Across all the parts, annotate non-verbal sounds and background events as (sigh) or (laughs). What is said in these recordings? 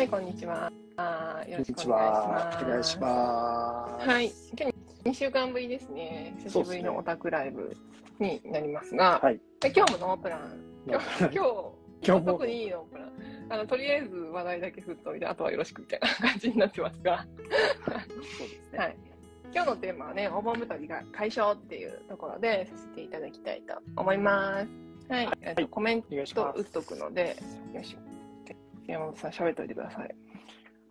はい、こんにちは。よろしくお願いします。はい、今日2週間ぶりですね。久しぶりのオタクライブになりますが、はい。で今日もノープラン。今日、今日今日も特にいいノープラン。あのとりあえず話題だけ振っといて、あとはよろしくみたいな感じになってますが、そうですね。はい。今日のテーマはね、お盆太りが解消っていうところでさせていただきたいと思います。はい。えっとコメン。ト打っとくので、よし。山本さん喋っといてください。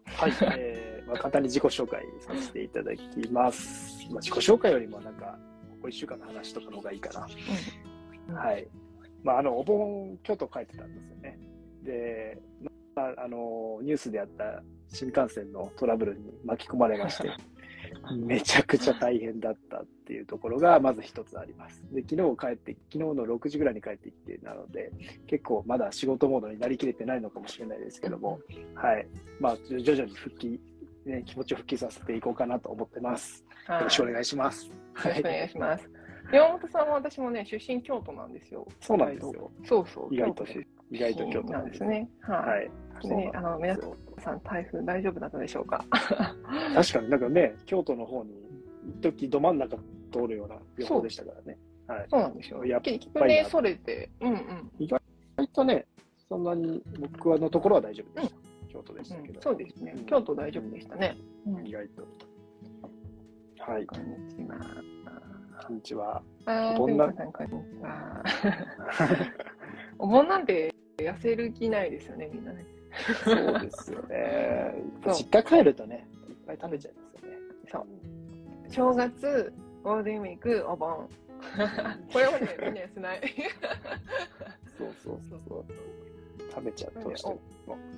はい。えーまあ、簡単に自己紹介させていただきます。まあ、自己紹介よりもなんか、ここ1週間の話とかの方がいいかな。うんはい。まあ、あの、お盆、京都帰ってたんですよね。で、まあ、あの、ニュースであった新幹線のトラブルに巻き込まれまして、(laughs) めちゃくちゃ大変だったっていうところが、まず一つあります。で、昨日帰って、昨日の6時ぐらいに帰ってきて、なので、結構まだ仕事モードになりきれてないのかもしれないですけども、はい。まあ、徐々に復帰、ね、気持ちを復帰させていこうかなと思ってます。はいよろしくお願いします。よろしくお願いします。山本さんは私もね、出身京都なんですよ。そうなんですよ。そうそう、意外と京都出意外と京都身なんです。ね。はい。はい。でね、あの、皆さん、台風大丈夫だったでしょうか？確かになんかね、京都の方に、一時ど真ん中通るような予報でしたからね。はい。そうなんですよ。やっぱり結局ね、それて、うんうん。意外とね、そんなに僕はのところは大丈夫でした。京都でしたけど。うんそうですね。京都大丈夫でしたね。うん意外と。はい。こんにちは。こんにちは。お盆なん、こんにちは。お盆なんて痩せる気ないですよね、みんなね。そうですよね。実家帰るとね、いっぱい食べちゃいますよね。そう正月、ゴールデンウィーク、お盆。(laughs) これをね、みんな痩せない。そうそうそうそう。食べちゃうとしても。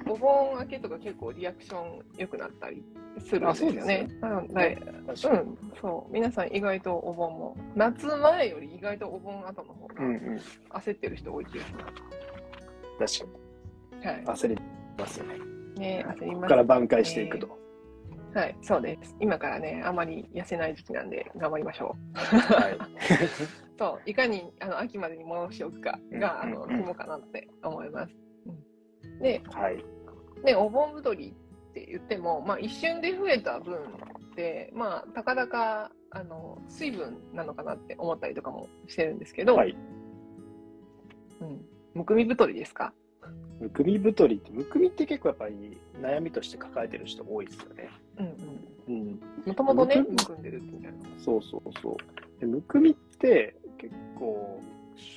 お盆明けとか結構リアクション良くなったりするんですよね。なので、確う。ん、そう、皆さん意外とお盆も、夏前より意外とお盆後の方が。焦ってる人多い気がしま確かす。はいに。。焦りますよね。ね、焦ります、ここから挽回していくと。。はい、そうです。今からね、あまり痩せない時期なんで頑張りましょう。はい。(laughs) そう、いかにあの秋までに戻しておくかが、あの、肝かなって思います。うん、で、はい。ね、お盆太りって言っても、まあ、一瞬で増えた分って、まあ、たかだかあの水分なのかなって思ったりとかもしてるんですけど、はい。うん、むくみ太りですか？むくみ太りって、むくみって結構やっぱり悩みとして抱えてる人多いですよね。うんうん。うん。もともとね、むくんでるみたいな。そうそうそう。でむくみって結構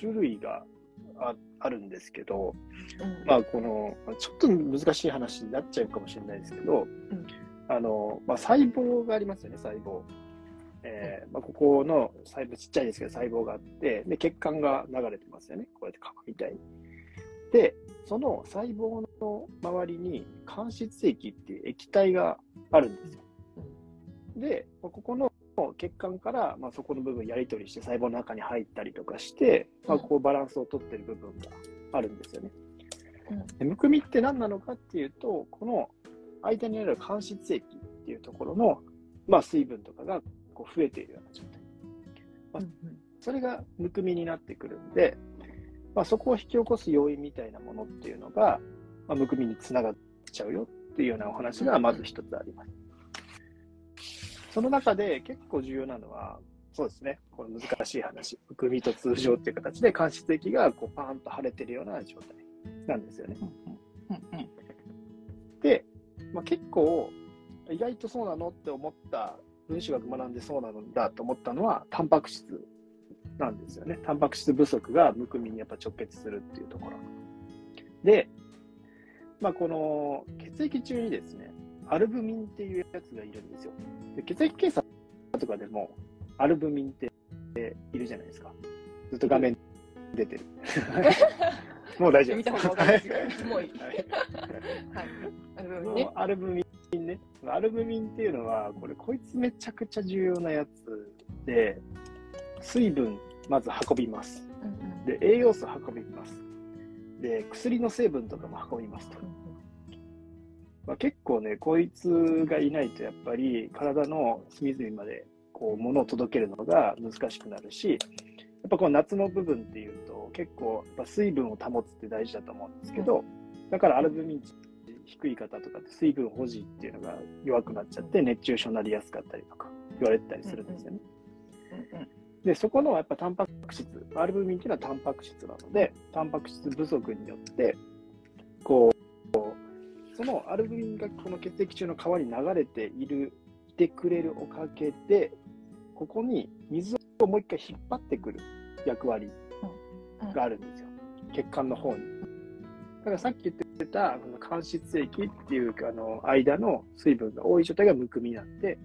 種類がああるんですけど、うんまあこの、まあちょっと難しい話になっちゃうかもしれないですけど、んあの、まあ細胞がありますよね、細胞。えーまあ、ここの細胞、ちっちゃいですけど細胞があって、で、血管が流れてますよね。こうやって角みたいに。で、その細胞の周りに間質液っていう液体があるんですよ。で、まあここの血管から、まあ、そこの部分やり取りして細胞の中に入ったりとかして、まあ、こうバランスをとってる部分があるんですよね。でむくみって何なのかっていうと、この間にある間質液っていうところの、まあ、水分とかがこう増えているような状態。まあそれがむくみになってくるんで、まあ、そこを引き起こす要因みたいなものっていうのが、まあ、むくみにつながっちゃうよっていうようなお話がまず一つあります。その中で結構重要なのは、そうですね、この難しい話、むくみと通常っていう形で間質液がこうパーンと腫れてるような状態なんですよね。で、まあ、結構、意外とそうなのって思った、分子学学んでそうなのだと思ったのは、タンパク質なんですよね。タンパク質不足がむくみにやっぱ直結するっていうところ。で、まあ、この血液中にですね、アルブミンっていうやつがいるんですよ。で血液検査とかでも、アルブミンっているじゃないですか。ずっと画面出てる。(laughs) もう大丈夫見たです。方が分かりやすいもういいアルブミンね。アルブミンっていうのは、これ、こいつめちゃくちゃ重要なやつで、水分、まず運びます。で、栄養素運びます。で、薬の成分とかも運びますと。まあ、結構ね、こいつがいないと、やっぱり体の隅々まで、こう、物を届けるのが難しくなるし、やっぱこの夏の部分っていうと、結構、やっぱ水分を保つって大事だと思うんですけど、だからアルブミン低い方とかって水分保持っていうのが弱くなっちゃって熱中症になりやすかったりとか言われてたりするんですよね。うんうんで、そこのやっぱタンパク質、アルブミンっていうのはタンパク質なので、タンパク質不足によって、こう、そのアルブミンがこの血液中の川に流れている、いてくれるおかげで、ここに水をもう一回引っ張ってくる役割があるんですよ。血管の方に。だからさっき言ってた、間質液っていうか、あの、間の水分が多い状態がむくみになって、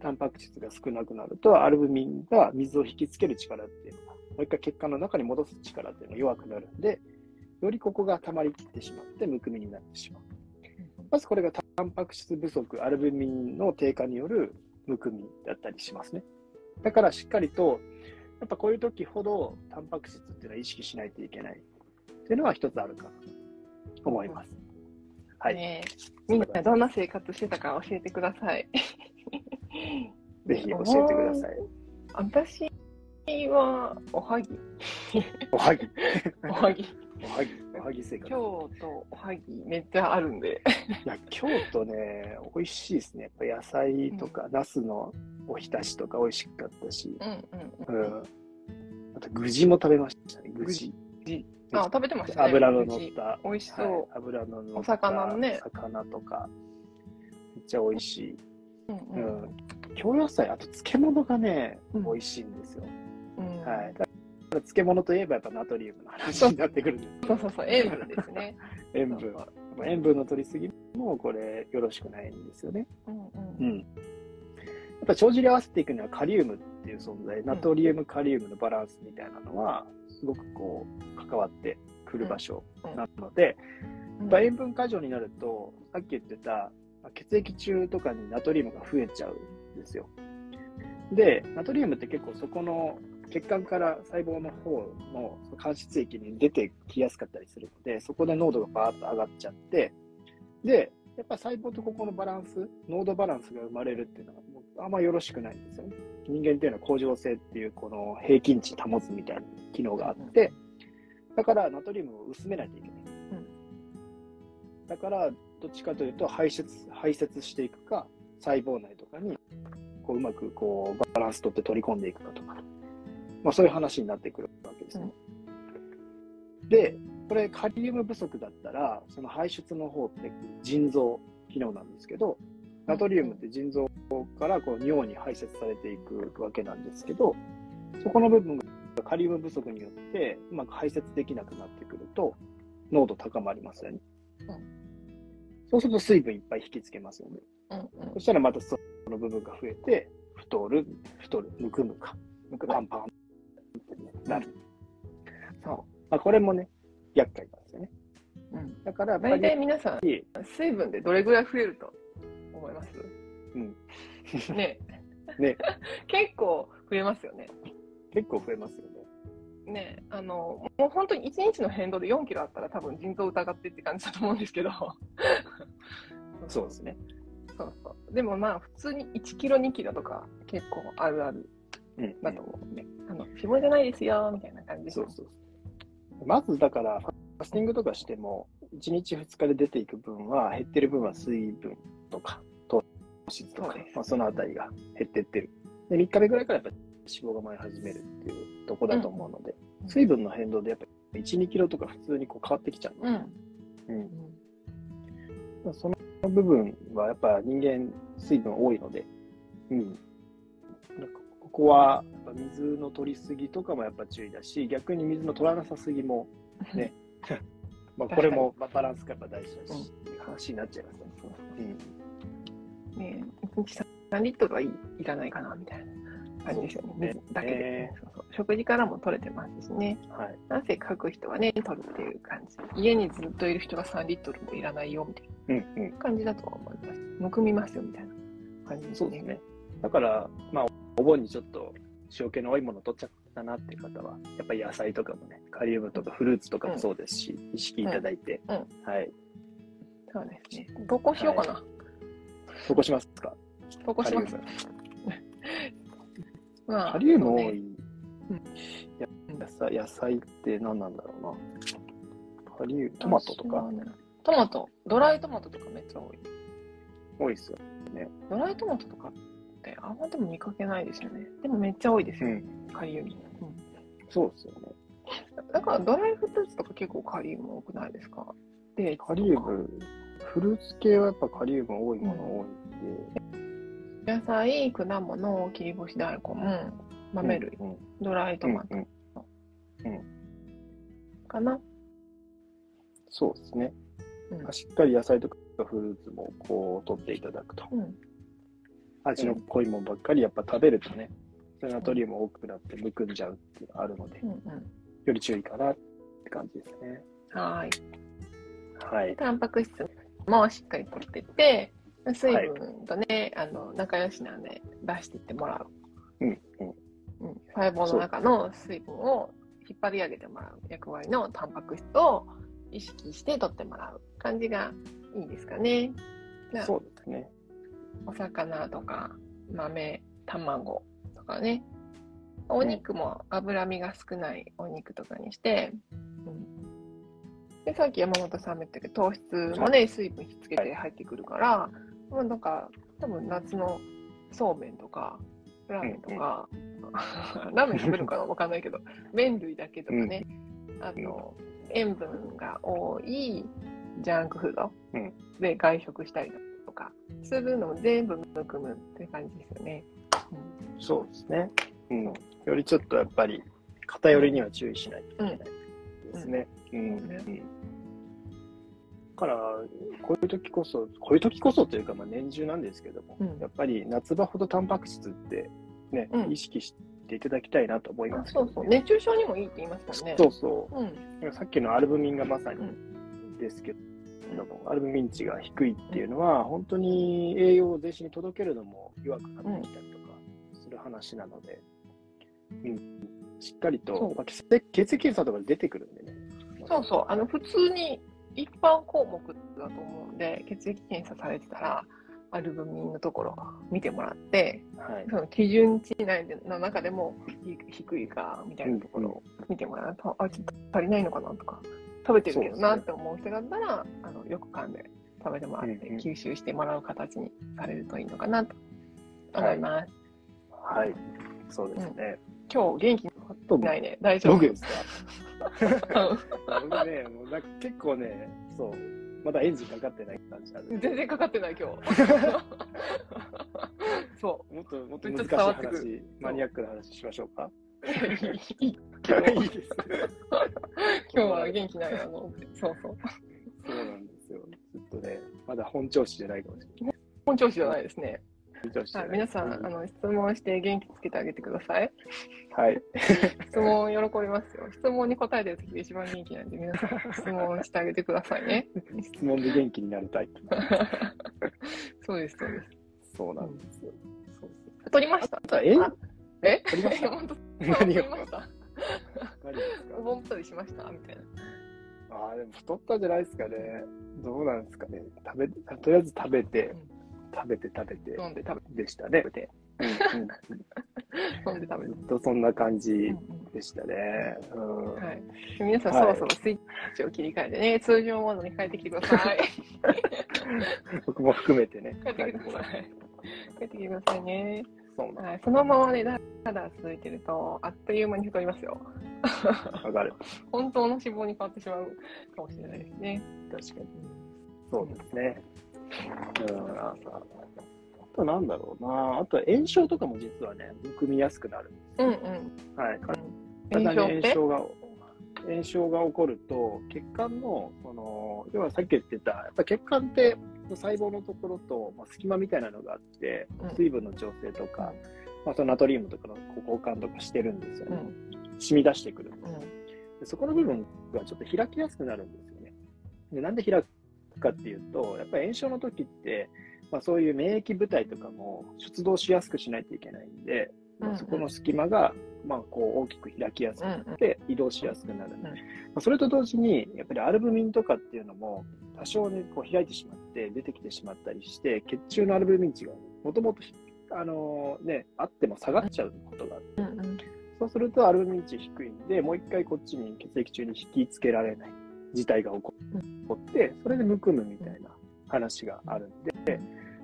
タンパク質が少なくなると、アルブミンが水を引きつける力っていうのが、もう一回血管の中に戻す力っていうのが弱くなるんで、よりここが溜まりきってしまって、むくみになってしまう。まずこれがタンパク質不足、アルブミンの低下によるむくみだったりしますね。だからしっかりと、やっぱこういう時ほどタンパク質っていうのは意識しないといけないっていうのは一つあるかなと思います。はい。ねみんなどんな生活してたか教えてください。ぜひ教えてください。私はおはぎ。おはぎ。おはぎ。おはぎ。おはぎ生活。京都おはぎめっちゃあるんで。いや、京都ね、美味しいですね。やっぱ野菜とか、ナスのおひたしとか美味しかったし、うんうんうん。うん。あと、具地も食べましたね、具地。あ、食べてましたね。油の乗った。美味しそう。はい、油の乗った。お魚のね魚とか、めっちゃ美味しい。うんううんん。京野菜、あと漬物がね、うん美味しいんですよ。うんはい。だから漬物といえばやっぱナトリウムの話になってくるんです。そうそうそう、塩分ですね。(laughs) 塩分。塩分の取りすぎもこれよろしくないんですよね。うんううん。ん。やっぱ帳尻合わせていくにはカリウムっていう存在、ナトリウム、カリウムのバランスみたいなのは、すごくこう、関わってくる場所なので、やっぱ塩分過剰になると、さっき言ってた、血液中とかにナトリウムが増えちゃうんですよ。で、ナトリウムって結構そこの血管から細胞の方の間質液に出てきやすかったりするので、そこで濃度がバーッと上がっちゃって、で、やっぱ細胞とここのバランス、濃度バランスが生まれるっていうのはもうあんまよろしくないんですよね。人間っていうのは恒常性っていうこの平均値保つみたいな機能があって、だからナトリウムを薄めないといけない。だから、どっちかというと排出、排泄していくか、細胞内とかにこううまくこうバランス取って取り込んでいくかとか、まあ、そういう話になってくるわけですね。で、これカリウム不足だったら、その排出の方って腎臓機能なんですけど、ナトリウムって腎臓からこう尿に排泄されていくわけなんですけど、そこの部分がカリウム不足によってうまく排泄できなくなってくると、濃度高まりますよね。そうすると水分いっぱい引きつけますよね。うんうんそしたらまたその部分が増えて、太る、太る、むくむか、むくパンパンって、ね、なる。そう。まあ、これもね、厄介なんですよね。うんだから大体皆さん、水分でどれぐらい増えると思います？うん、ねね、(laughs) 結構増えますよね。結構増えますよね。ねあの、もう本当に1日の変動で4キロあったら多分腎臓疑ってって感じだと思うんですけど。(laughs) そうですね。そうそう。でもまあ普通に1キロ2キロとか結構あるあるうん。だと思うね。あの、脂肪じゃないですよ、みたいな感じで。そうそうそう。まずだから、ファスティングとかしても、1日2日で出ていく分は、減ってる分は水分とか、糖質とかそまあ、そのあたりが減ってってる。で、3日目ぐらいからやっぱ脂肪が燃え始めるっていうとこだと思うので、うん水分の変動でやっぱり1、2キロとか普通にこう変わってきちゃう。うん。うん。その部分はやっぱ人間水分多いので、うん。なんかここはやっぱ水の取りすぎとかもやっぱ注意だし、逆に水の取らなさすぎもね、(laughs) まあこれもまあバランスがやっぱ大事だし、う話になっちゃいますね。うん。ね1日3リットルはいいいらないかな、みたいな感じですよね。水だけで、ねそうそう。食事からも取れてますしね。はい。汗かく人はね、取るっていう感じ。家にずっといる人が3リットルもいらないよ、みたいうんうん。な感じだとは思います。むくみますよ、みたいな感じですね。そうですね。だから、まあ、お盆にちょっと塩気の多いもの取っちゃったなっていう方は、やっぱり野菜とかもね、カリウムとかフルーツとかもそうですし、意識いただいて、うんはい。そうですね。投稿しようかな。そこしますか？投稿します？まあカリウム多そうねい野菜野菜って何なんだろうな。カリウム、トマトとか？トマト、ドライトマトとかめっちゃ多い。多いですよ。ドライトマトとかってあんまでも見かけないですよね。でもめっちゃ多いですよ、うん。カリウム。そうですよね。うん、だからドライフルーツとか結構カリウム多くないですか？で、カリウム、フルーツ系はやっぱカリウム多いもの多いんで。野菜、果物、切り干し大根、豆類、うんドライトマトうんかな。そうですね。うんしっかり野菜とかフルーツもこう取っていただくと。うん味の濃いものばっかりやっぱ食べるとね、ナトリウム多くなってむくんじゃうっていうのがあるので、うんうんより注意かなって感じですね。はーい。はい。タンパク質もしっかりとってって、水分とね、あの仲良しなんで出していってもらう。うん、うん。うん、細胞の中の水分を引っ張り上げてもらう役割のタンパク質を意識して取ってもらう感じがいいですかね。そうですね。お魚とか豆、卵とかね。お肉も脂身が少ないお肉とかにして、うん、でさっき山本さんも言ったけど糖質もね、水分ひっつけて入ってくるから、まあ、なんか多分夏のそうめんとかラーメンとか、(laughs) ラーメン食べるかなわかんないけど麺類だけとかね、あと塩分が多いジャンクフードうんで外食したりとかするのを全部含むって感じですよね。そうですね。うん。よりちょっとやっぱり偏りには注意しないといけないですね。うん。うん。だから、こういう時こそ、こういう時こそというか、まあ年中なんですけども、うん。やっぱり夏場ほどタンパク質ってね、うん。意識していただきたいなと思いあます、そうそう、熱中症にもいいって言いますもんね。そうそう。う。ん。さっきのアルブミンがまさにうですけども、アルブミン値が低いっていうのは、本当に栄養を全身に届けるのも弱くなってきたりとかする話なので、うん。しっかりと、まあ、血液血液検査とか出てくるんでね。そうそう、あの普通に一般項目だと思うんで、血液検査されてたら、アルブミンのところ見てもらって、はい。その基準値内の中でもひ低いかみたいなところを見てもらうと、あ、ちょっと足りないのかなとか、食べてるけどなって思う人だったら、あのよく噛んで食べてもらって、うんうん吸収してもらう形にされるといいのかなと思います。はい。そうですね。今日元気あと、ないね。大丈夫僕ですか？うん僕ね、もうなんか結構ね、そう、まだエンジンかかってない感じなんで全然かかってない今日。(laughs) そもっともっと難しい話、マニアックな話しましょうか？う。いいいいです。今日は元気ないなと思って。そうそう。そうなんですよ。ちょっとね、まだ本調子じゃないかもしれない。本調子じゃないですね。は、ないい皆さん、あの、質問して元気つけてあげてください。はい。質問喜びますよ。質問に答えてる時が一番元気なんで、皆さん質問してあげてくださいね。(laughs) 質問で元気になるタイプ。(laughs) そうです、そうです。そうなんですう取りましたえ？あえ？取りました (laughs) 本当？取りましお盆太りしました？みたいな。ああ、でも太ったんじゃないですかね。どうなんですかね。食べ、とりあえず食べて、食べて食べて飲んで食でしたね。飲ん (laughs) で食べて。ずっとそんな感うんじうんでしたね。うんはい。皆さん、はいそろそろスイッチを切り替えてね、通常モードに変えてきてください。(laughs) 僕も含めてね。変えてきてください。変えてきてくださいね。はい。そのままね、だただ続いてると、あっという間に太りますよ。わかる。(laughs) 本当の脂肪に変わってしまうかもしれないですね。確かに。そうですね。うん、あとなんだろうな。あとは炎症とかも実はね、むくみやすくなるんですよ。うんうん。はい。炎症って？炎症が炎症が起こると血管のその要はさっき言ってたやっぱ血管って細胞のところと、まあ、隙間みたいなのがあってうん水分の調整とか、まあ、そのナトリウムとかの交換とかしてるんですよね、うん。染み出してくるんですうん。でそこの部分がちょっと開きやすくなるんですよねでなんで開く？かっていうとやっぱり炎症の時って、まあ、そういう免疫部隊とかも出動しやすくしないといけないんで、まあ、そこの隙間が、まあ、こう大きく開きやすくなって移動しやすくなる、んまあ、それと同時にやっぱりアルブミンとかっていうのも多少ねこう開いてしまって出てきてしまったりして血中のアルブミン値がもともとあのねあっても下がっちゃうことがあって。そうするとアルブミン値低いんでもう一回こっちに血液中に引きつけられない事態が起こって、それでむくむみたいな話があるんで、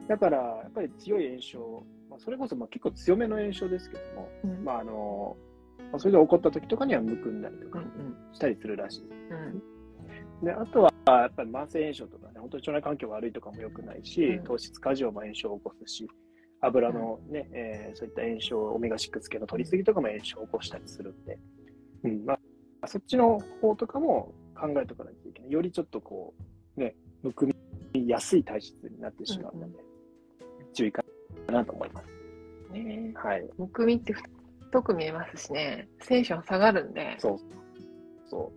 だからやっぱり強い炎症、まあ、それこそまあ結構強めの炎症ですけども、うん。まああのまあ、それで起こった時とかにはむくんだりとかうんしたりするらしいです。うん。であとはやっぱり慢性炎症とかね、本当に腸内環境悪いとかも良くないし、うん。糖質過剰も炎症を起こすし、油のね、えーそういった炎症、オメガ6系の取りすぎとかも炎症を起こしたりするんで、うん。まあ、そっちの方とかも考えとかないといけない。よりちょっとこう、ね、むくみやすい体質になってしまうので、注意かなと思います。ねはい。むくみって太く見えますしね、テンション下がるんで、そう。そ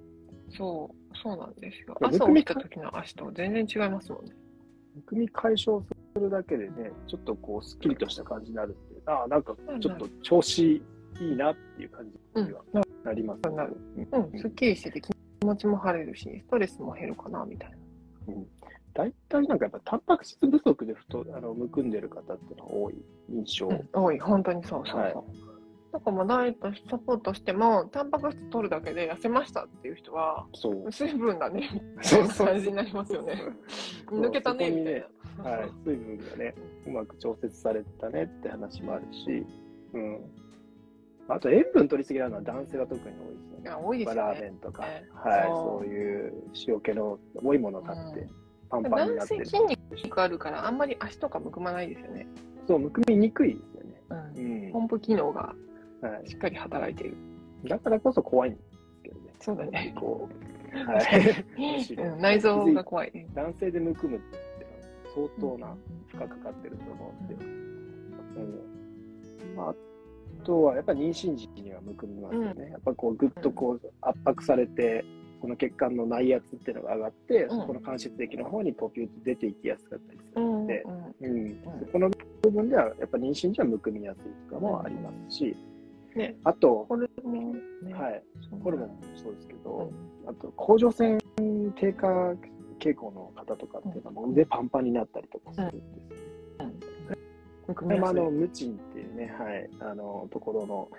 そう、そうなんですよ。朝むくみ起きた時の足と全然違いますもんね。う。むくみ解消するだけでね、ちょっとこう、すっきりとした感じになるんで、ああ、なんかちょっと調子いいなっていう感じにはうんなります、なるうん、すっきりしてて気持ちも晴れるし、ストレスも減るかな、みたいな。大体なんかやっぱタンパク質不足で太あのむくんでる方っていうのが多い印象。うん、多い、本当にそうそうそう。はいだからまあダイエットサポートしても、タンパク質取るだけで痩せましたっていう人は、そう。水分だね、みたそいうなそう感じになりますよね。抜けたね、みたいな。はい、水分がね、うまく調節されたねって話もあるし、うん。あと塩分取りすぎなのは男性が特に多いですよね。多いですよラーメね。ンとか、ねはい、そうそういう塩気の多いものを食べて、パンパンになってる。男性筋肉あるから、あんまり足とかむくまないですよね。そう、むくみにくいですよね。うんうん。ポンプ機能がはしっかり働いている。い。だからこそ怖いんですけどね。そうだね。こう、(laughs) はい。うん内臓が怖い。男性でむくむって相当な負荷かかってると思うんで、うんまあ、あとはやっぱり妊娠時期にはむくみますよね、やっぱこうぐっとこう圧迫されて、この血管の内圧っていうのが上がって、うん。そこの間質液の方にポピューと出ていきやすかったりすうんうんるので、うん。うん。そこの部分ではやっぱ妊娠時はむくみやすいとかもありますし、ね。あと、ホルモンねはい、ホルモンもそうですけど、うん。あと、甲状腺低下傾向の方とかっていうのも腕パンパンになったりとかするんです。むくこれもあの。ムチンっていうね、はい、あの、ところの、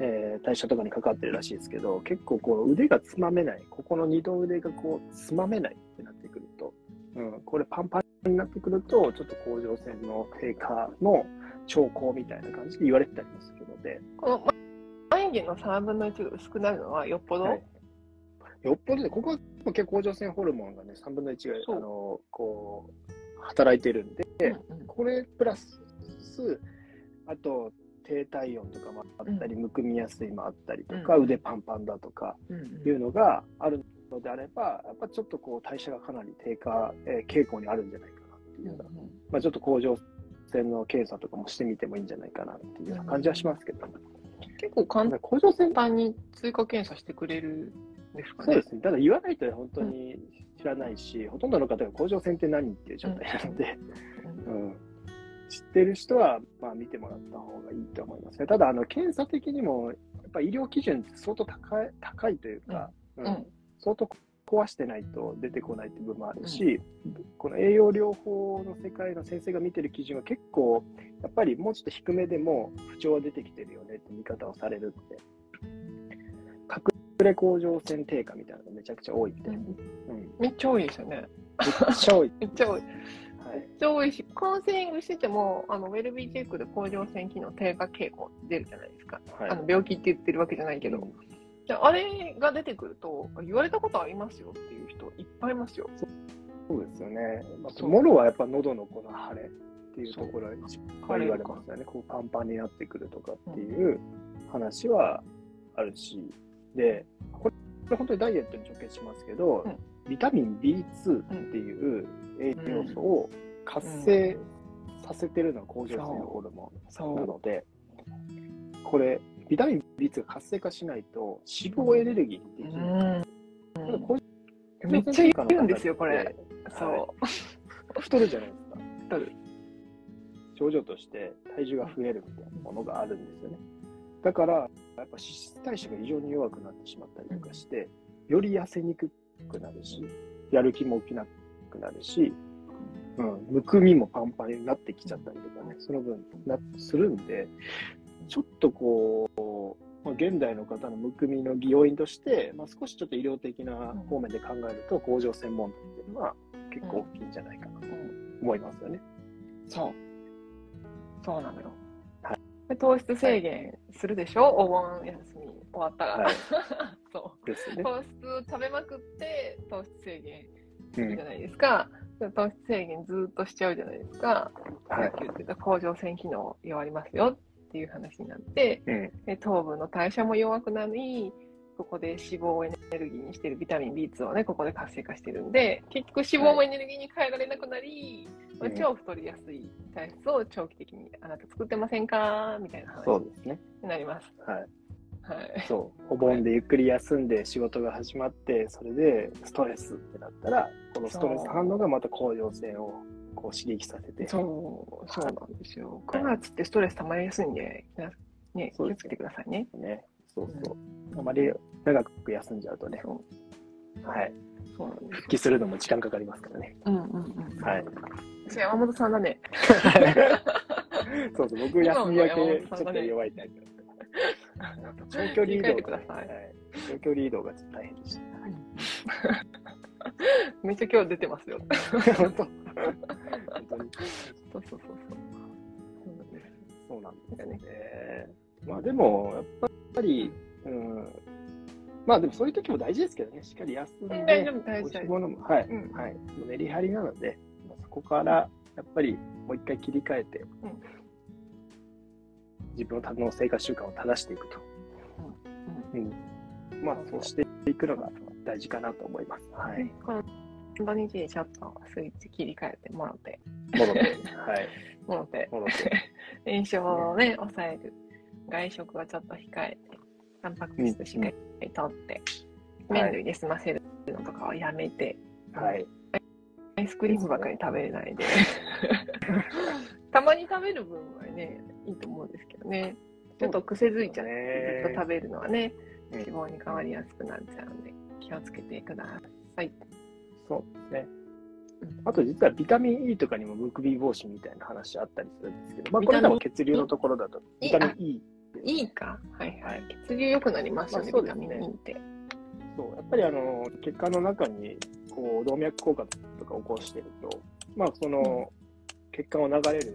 えー代謝とかにかかってるらしいですけど、結構こう腕がつまめない、ここの二の腕がこうつまめないってなってくると、うん、これパンパンになってくると、ちょっと甲状腺の低下の兆候みたいな感じで言われてたりもするので、このま眉毛の3分の1が薄くなるのはよっぽど、はい。よっぽどね、ここは結構甲状腺ホルモンがね、3分の1そう。が、あの、こう、働いてるんで、うんうん。これプラス、あと、低体温とかもあったり、むくみやすいもあったりとか、うん。腕パンパンだとかうんいうのがあるのであれば、やっぱちょっとこう代謝がかなり低下、えー傾向にあるんじゃないかなっていうような、まあ、ちょっと甲状腺の検査とかもしてみてもいいんじゃないかなっていう感じはしますけど、結構簡甲状腺単に追加検査してくれるんですかね？そうですね。ただ言わないと本当に知らないし、ほとんどの方が甲状腺って何っていう状態なので、うん。うん知ってる人は、まあ、見てもらった方がいいと思いますね。ただ、あの検査的にも、やっぱ医療基準って相当高い高いというか、うんうん相当壊してないと出てこないっていう部分もあるし、この栄養療法の世界の先生が見てる基準は結構、やっぱりもうちょっと低めでも不調は出てきてるよねって見方をされるって。隠れ甲状腺低下みたいなのがめちゃくちゃ多いんで、ううんんめっちゃ多いですよね。めっちゃ多い。(laughs) めっちゃ多い。っちゃ多いし、カウンセリングしてても、あのウェルビーチェックで甲状腺機能低下傾向出るじゃないですか。はい。あの病気って言ってるわけじゃないけど、うん。であれが出てくると、言われたことありますよっていう人いっぱいいますよ。そうですよね。まあ、もろはやっぱ喉のこの腫れっていうところが一腫番言われますよね。こうパンパンになってくるとかっていう話はあるし、で、これ本当にダイエットに直結しますけど、うん。ビタミン B2 っていう栄養素を活性させてるのは甲状腺ホルモンそなので、これ、ビタミン B2 が活性化しないと脂肪エネルギーってう。いうううんめっちゃ言うんですよ、これ。そそう太るじゃないですか。う。太る。症状として体重が増えるみたいなものがあるんですよね。だから、やっぱ脂質代謝が異常に弱くなってしまったりとかして、より痩せにくくなるし、やる気も起きなくなるし、うん、むくみもパンパンになってきちゃったりとかね、その分なするんで、ちょっとこう、まあ、現代の方のむくみの要因として、まあ、少しちょっと医療的な方面で考えると、甲状腺問題っていうのは結構大きいんじゃないかなとうん思いますよね。そう。そうなのよ。はで糖質制限するでしょ、お盆休み終わったら。はい (laughs) そう。ですね。糖質食べまくって糖質制限じゃないですか。糖質制限ずっとしちゃうじゃないですか。はいさっき言ってた甲状腺機能弱りますよっていう話になって、うんで糖分の代謝も弱くなり、ここで脂肪をエネルギーにしているビタミン B2 をね、ここで活性化してるんで、結局脂肪もエネルギーに変えられなくなり、まあうん超太りやすい体質を長期的にあなた作ってませんか？みたいな話そうですね。になります。はい。はい。そう。お盆でゆっくり休んで仕事が始まって、それでストレスってなったら、このストレス反応がまた甲状腺をこう刺激させて、そう、そうなんですよ。9月ってストレス溜まりやすいんで、ね、気をつけてくださいね。ね。そうそう。あまり長く休んじゃうとね、そはい。そうなんです復帰するのも時間かかりますからね。うんうんうん。はい。山本さんだね。(laughs) そうそう、僕休み明けちょっと弱いタイプ。(laughs) 長距離移動が、ください。はい。長距離移動がちょっと大変でした。(laughs) めっちゃ今日出てますよ。本当。本当にそうそうそう。そう。そうなんですよね。まあでも、やっぱり、うん、まあでもそういう時も大事ですけどね、しっかり休んで、大丈夫、大はい、うん。はい、メリハリなので、まあそこからやっぱりもう一回切り替えて、うん自分の生活習慣を正していくと。うんまあ、そうしていくのが大事かなと思います。はい。この土日にちょっとスイッチ切り替えてもらって、戻って、はい。(laughs) もらって、戻って。(laughs) 炎症をね、抑える。外食はちょっと控えて、タンパク質しっかりとって、麺類で済ませるのとかはやめて、はい。アイスクリームばかり食べれないで。(laughs) たまに食べる分はね、いいと思うんですけどね。ちょっと癖づいちゃって、ずっと食べるのはね、うん脂肪に変わりやすくなっちゃうんで、気をつけてください。そうですねうん。あと実はビタミン E とかにもむくみ防止みたいな話あったりするんですけど、まあこれビタミン多分血流のところだと、いビタミン E。いいかはいはい。血流良くなりますよね、ビタまあそうですねミン E って。そう、やっぱりあの、血管の中に、こう、動脈硬化とか起こしてると、まあその、血管を流れる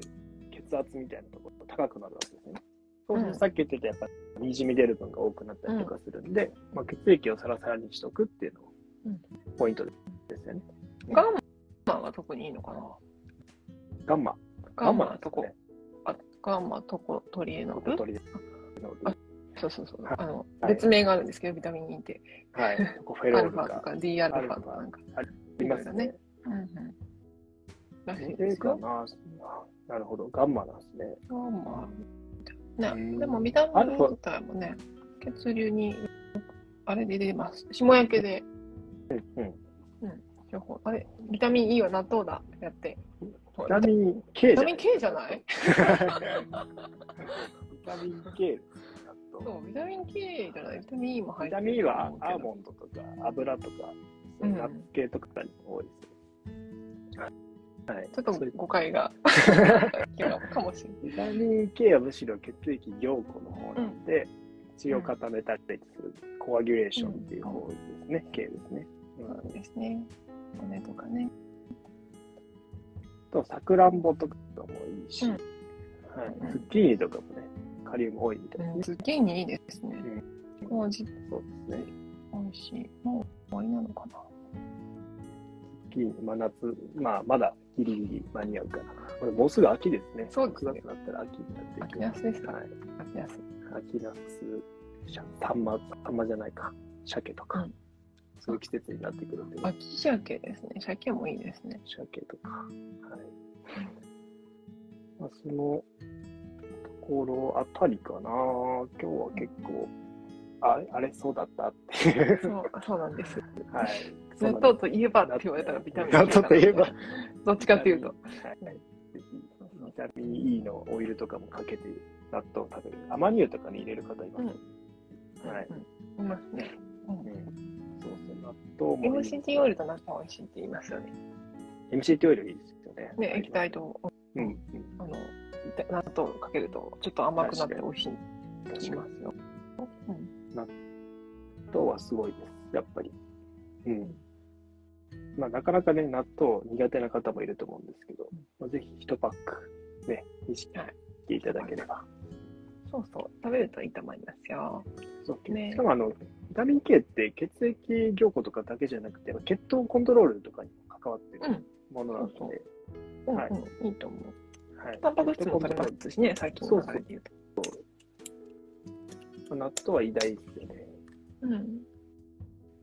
血圧みたいなところが高くなるわけですね。そうするうんとさっき言ってたやっぱり、にじみ出る分が多くなったりとかするんで、まあ血液をサラサラにしとくっていうのうんもポイントですよね。ガンマは特にいいのかな？ガンマ。ガンマのとこガンマトコトリエノール？小鳥であそうそうそう。はいあの、はい別名があるんですけど、ビタミン E って。はい。フェアロールがルファとか D アルファとかなんか。ありますよね。うんうん。らしいですよ。かな。なるほど。ガンマなんですね。ガンマ。うんね、でもビタミン E 自体もね、血流に、あれで出ます。霜焼けで、うん。うん。情報。あれ、ビタミン E は納豆だ。やって。ビタミン K じゃないビタミン K じゃない？ビタミン K そう、ビタミン K じゃない。ビタミン E も入ってるビタミン E はアーモンドとか油とか、うんナッツ系とかに多いですよ。はい。ちょっと誤解がかもしれない。ビタミン K はむしろ血液凝固の方なんで、血を固めたりする、コアギュレーションっていう方ですね、K ですね。うんそうですね。骨とかね。と、さくらんぼとかもいいし、うんはい、うんズッキーニとかもね、カリウム多いみたいですね。ズッキーニいいですね。このじそうですね。美味しい。もう終わりなのかな。ズッキーニ、真夏、まあ、まだギリギリ間に合うかな。これもうすぐ秋ですね。そうですね9月になったら秋になってい秋きます。ナスですかはい。秋ナス。秋ナサンマ、サンマじゃないか、鮭とか、うんそういう季節になってくるんで、ね、秋鮭ですね。鮭もいいですね。鮭とか、はい。まあ、そのところあたりかな。今日は結構、ああれ、そうだったっていう。そう、そうなんです。(laughs) はい。納豆といえばって言われたらビタミン E 納豆といえば。どっちかっていうと。はい。ビタミン E のオイルとかもかけて納豆を食べる。アマニ油とかに入れる方います。はい。うん。いますね。うんうん。そうそう、納豆もいい。MCT オイルと納豆美味しいって言いますよね。MCT オイルいいですよね。ね、液体と、うん。うん。あの、納豆をかけると、ちょっと甘くなって美味しいって言いますよ。納豆はすごいです、やっぱり。うん。まあ、なかなかね、納豆苦手な方もいると思うんですけど、まあ、ぜひ1パック、ね、意識していただければ。そうそう、食べるといいと思いますよ。そう。ね。しかもあの、ビタミン K って血液凝固とかだけじゃなくて、血糖コントロールとかにも関わってるうん、ものなので、そうう。ん、はい。うん、いいと思う。はい、タンパク質も取れますしね、最近の流れで言うと。納豆は偉大ですよね。うん。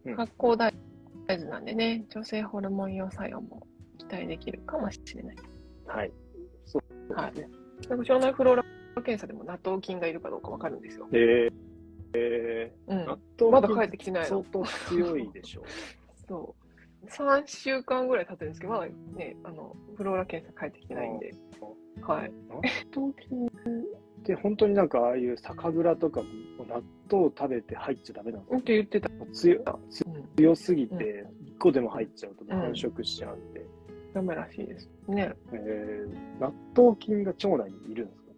うん。発酵大豆なんでね、女性ホルモン用作用も期待できるかもしれない。はい。そうはいですね。なんか腸内フローラ検査でも納豆菌がいるかどうかわかるんですよ。えーえうんー、納豆まだ帰ってきてないの。相当強いでしょう。(laughs) そう。3週間ぐらい経ってるんですけど、まだね、あの、フローラ検査帰ってきてないんで。はい。納豆菌って本当になんかああいう酒蔵とかも納豆を食べて入っちゃダメなんですよって言ってた。強うん。強すぎて、1個でも入っちゃうと繁殖しちゃうんで、ダメらしいです。ね。えー納豆菌が腸内にいるんですか？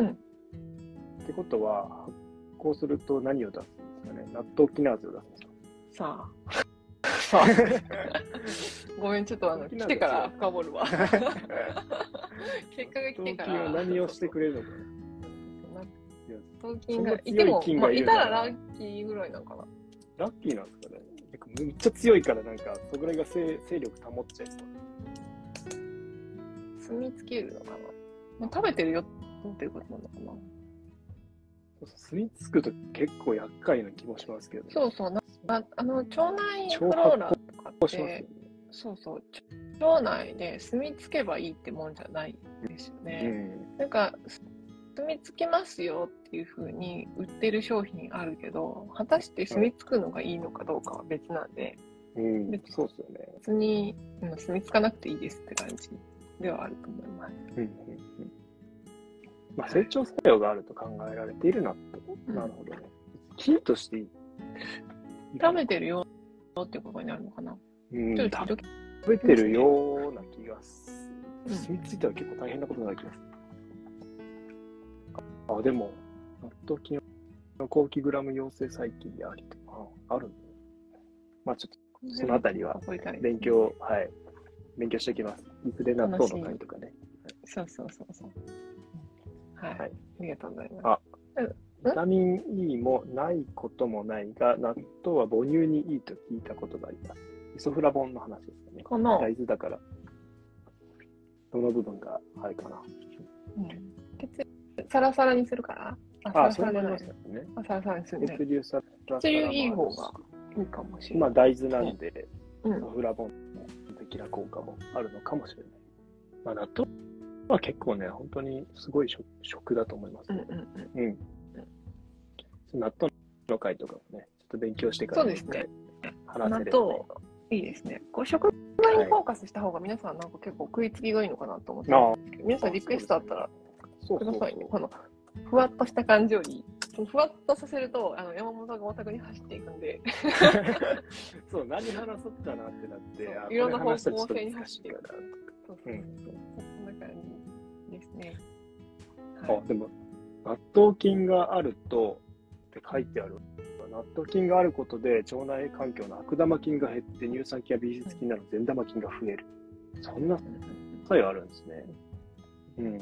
うんってことは、発酵すると何を出すんですかね？納豆キナーゼを出すんですか？さあ。さあ。(laughs) ごめん、ちょっとあの、来てから深掘るわ。(laughs) 結果が来てから。納豆菌は何をしてくれるのか。納豆菌がいても、まあ、強いたららラッキーぐらいなのかな。ラッキーなんですかね？めっちゃ強いから、なんか、それぐらいが勢勢力保っちゃいそう。住みつけるのかな。まあ、食べてるよっていうことなのかな。そうそう住み着くと結構厄介な気もしますけど、ね。そうそう。なああの、腸内フローラとかっそうしますよねて、。そうそう。腸内で住み着けばいいってもんじゃないんですよね。なんか、住み着きますよっていう風に売ってる商品あるけど、果たして住み着くのがいいのかどうかは別なんで、うん。うん別、そうですよね。別にうん住み着かなくていいですって感じではあると思います。うんうんうん。まあ、成長作用があると考えられている納豆。うんなるほどね。キーとしていい。食べてるよってことになるのかな。うん、ちょっ食と時べてるような気がすうんる。住み着いたら結構大変なことになる気がする。あ、でも、納豆菌の後期グラム陽性細菌でありとか、あるまあちょっとそのあたりは勉強、はい、勉強しておきます。いずれ納豆の会とかね。そうそうそうそう。はい。はいありがとうございます。あビタミン E もないこともないが、納豆は母乳にいいと聞いたことがあります。イソフラボンの話ですかね。この、大豆だから、どの部分があれかな。うん血サラサラにするからあ、それもありますよね。あサラサラにするね血。流サラ血流いい方がいいかもしれない。まあ大豆なんで、うんフラボン的な効果もあるのかもしれない。まあ納豆は結構ね、本当にすごい食食だと思いますうんね。うんうん。うん。納豆の会とかもね、ちょっと勉強してからそうですね。納話せね。豆、いいですね。こう食材にフォーカスした方が皆さんなんか結構食いつきがいいのかなと思ってるんですけど、皆さんリクエストあったらそうそうそうくださいね。このふわっとした感じより、ふわっとさせると、あの山本がオタクに走っていくんで、(laughs) そう、何話そうかなってなって、いろんな方向性に走っていくいか。そうそうそうそう。そんな感じですね。あ、でも、納豆菌があると、って書いてある。納豆菌があることで腸内環境の悪玉菌が減って乳酸菌や美術菌など善玉菌が増える。そんな作用あるんですね。うん。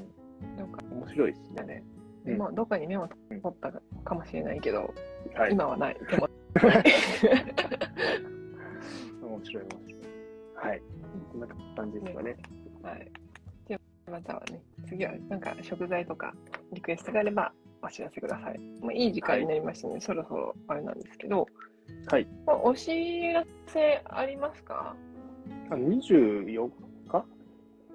どうか面白いですね。ね、うんまあ、どっかにメモ取ったかもしれないけど、はい。今はない。でも面白い、面白い。はい。こんな感じですかね。はい。じゃあ、またはね、次はなんか食材とかリクエストがあればお知らせください。まあ、いい時間になりましたので、そろそろあれなんですけど、はい。まあ、お知らせありますか？あ24日？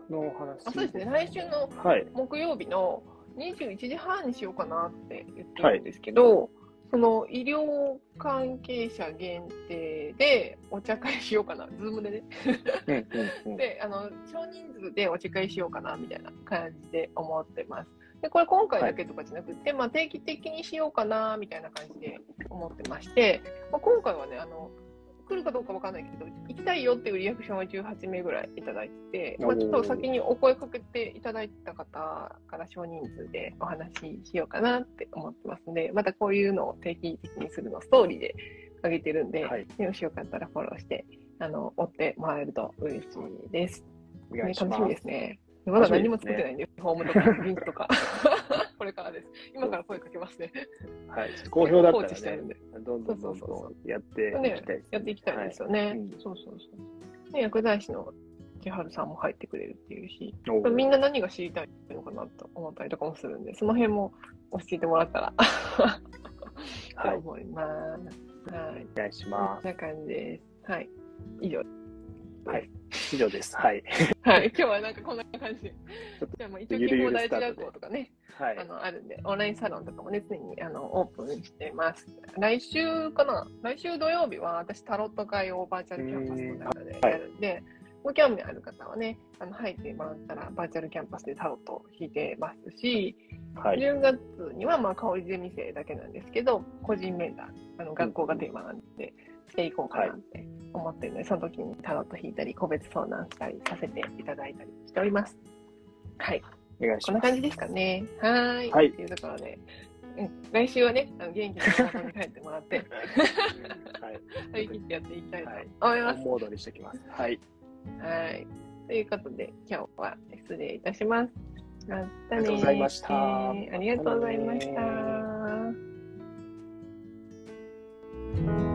のお話。あそうですね、来週のはい。木曜日の21時半にしようかなって言ってるんですけど、その医療関係者限定でお茶会しようかな、ズームでね。うんうんうん。で、あの、少人数でお茶会しようかな、みたいな感じで思ってます。で、これ今回だけとかじゃなくて、まあ定期的にしようかな、みたいな感じで思ってまして、まあ、今回はね、あの、来るかどうかわかんないけど、行きたいよっていうリアクションは18名ぐらいいただいて、まあ、ちょっと先にお声かけていただいた方から少人数でお話ししようかなって思ってますんで、またこういうのを定期的にするのストーリーで上げてるんで、はい。もしよかったらフォローして、あの、追ってもらえると嬉しいです。お願いします。楽しみですね。まだ何も作ってないんで、フォームとか、(laughs) リンクとか。これからです。今から声かけますね。はい。好評だ放ったらね置してるん、で。どんどんどんどんやっていきたいですね。やっていきたいですよね。はいうんそうそうそう。で薬剤師の千春さんも入ってくれるっていうし、みんな何が知りたいのかなと思ったりとかもするんで、その辺も教えてもらったら (laughs) はい。と思います。はい。お願いしこまんな感じです。はい。以上。はいす。以上です。はい。はい。今日はなんかこんな感じで。じゃあ、まあ、一応、健康第一学校とかね、はいあ。の、あるんで、オンラインサロンとかもね、常にあのオープンしてます。来週かな？来週土曜日は私、タロット会をバーチャルキャンパスの中でやるんで、ご興味ある方はね、あの入ってもらったら、バーチャルキャンパスでタロットを引いてますし、はい。10月には、まあ、香りゼミ生だけなんですけど、個人面談、あの学校がテーマなんで、していこうかなって思ってるので、その時にタロット引いたり、個別相談したりさせていただいたりしております。はい。お願いします。こんな感じですかね。はい。はい。というところで、うん、来週はね、あの元気な仕に帰ってもらって、(laughs) はい。張り切ってやっていきたいと思います。はい、モードにしてきます。はい。はい。ということで、今日は失礼いたします。またね。ありがとうございました。ありがとうございました。